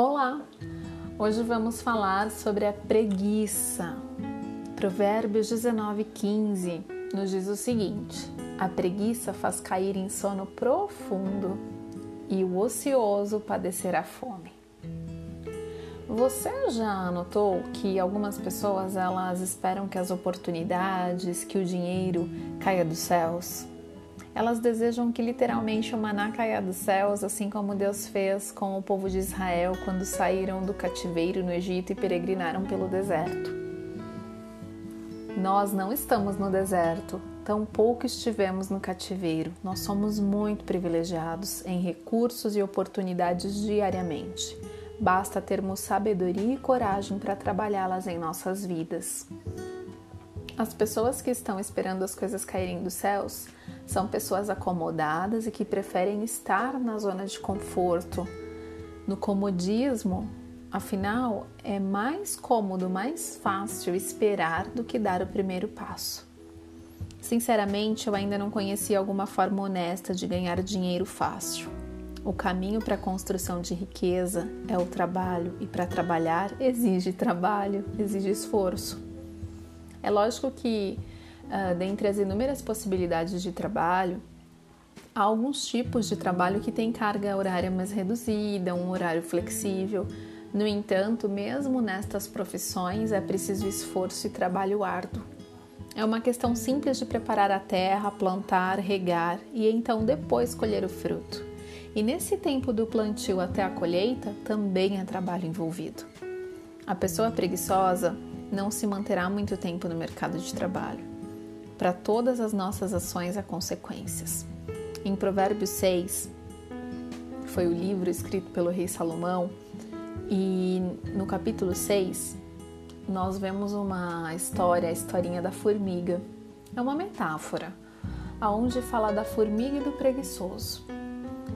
Olá! Hoje vamos falar sobre a preguiça. Provérbios 19:15 nos diz o seguinte: A preguiça faz cair em sono profundo e o ocioso padecerá fome. Você já notou que algumas pessoas elas esperam que as oportunidades, que o dinheiro caia dos céus? Elas desejam que literalmente o maná caia dos céus, assim como Deus fez com o povo de Israel quando saíram do cativeiro no Egito e peregrinaram pelo deserto. Nós não estamos no deserto, tampouco estivemos no cativeiro. Nós somos muito privilegiados em recursos e oportunidades diariamente. Basta termos sabedoria e coragem para trabalhá-las em nossas vidas. As pessoas que estão esperando as coisas caírem dos céus são pessoas acomodadas e que preferem estar na zona de conforto, no comodismo. Afinal, é mais cômodo, mais fácil esperar do que dar o primeiro passo. Sinceramente, eu ainda não conheci alguma forma honesta de ganhar dinheiro fácil. O caminho para a construção de riqueza é o trabalho, e para trabalhar exige trabalho, exige esforço. É lógico que, uh, dentre as inúmeras possibilidades de trabalho, há alguns tipos de trabalho que têm carga horária mais reduzida, um horário flexível. No entanto, mesmo nestas profissões é preciso esforço e trabalho árduo. É uma questão simples de preparar a terra, plantar, regar e então depois colher o fruto. E nesse tempo do plantio até a colheita também é trabalho envolvido. A pessoa preguiçosa não se manterá muito tempo no mercado de trabalho. Para todas as nossas ações há consequências. Em Provérbios 6, foi o livro escrito pelo rei Salomão, e no capítulo 6 nós vemos uma história, a historinha da formiga. É uma metáfora, aonde fala da formiga e do preguiçoso.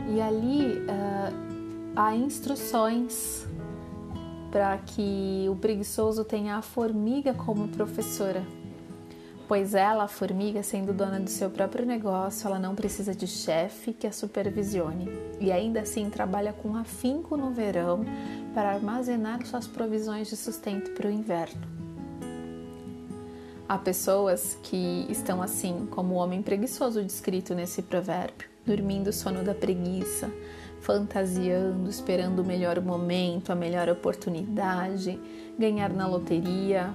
E ali uh, há instruções para que o preguiçoso tenha a formiga como professora. Pois ela, a formiga, sendo dona do seu próprio negócio, ela não precisa de chefe que a supervisione e ainda assim trabalha com afinco no verão para armazenar suas provisões de sustento para o inverno. Há pessoas que estão assim, como o homem preguiçoso descrito nesse provérbio, dormindo o sono da preguiça, fantasiando, esperando o melhor momento, a melhor oportunidade, ganhar na loteria,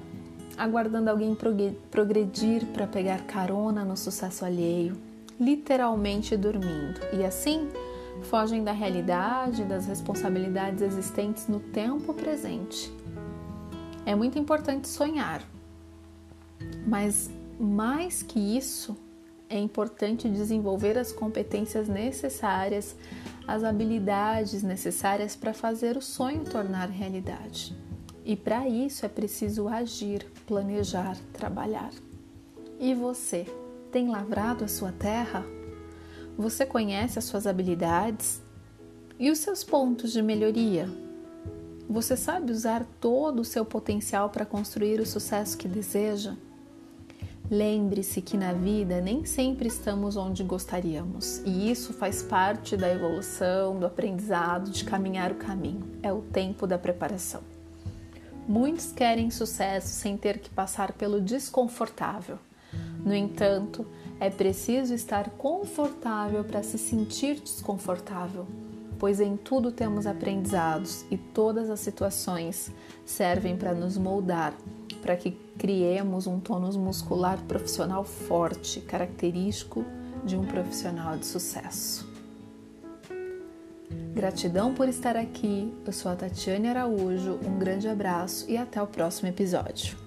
aguardando alguém progredir para pegar carona no sucesso alheio, literalmente dormindo. E assim, fogem da realidade, das responsabilidades existentes no tempo presente. É muito importante sonhar, mas mais que isso, é importante desenvolver as competências necessárias, as habilidades necessárias para fazer o sonho tornar realidade. E para isso é preciso agir, planejar, trabalhar. E você, tem lavrado a sua terra? Você conhece as suas habilidades e os seus pontos de melhoria? Você sabe usar todo o seu potencial para construir o sucesso que deseja? Lembre-se que na vida nem sempre estamos onde gostaríamos, e isso faz parte da evolução, do aprendizado, de caminhar o caminho. É o tempo da preparação. Muitos querem sucesso sem ter que passar pelo desconfortável. No entanto, é preciso estar confortável para se sentir desconfortável, pois em tudo temos aprendizados e todas as situações servem para nos moldar para que criemos um tônus muscular profissional forte, característico de um profissional de sucesso. Gratidão por estar aqui. Eu sou a Tatiane Araújo. Um grande abraço e até o próximo episódio.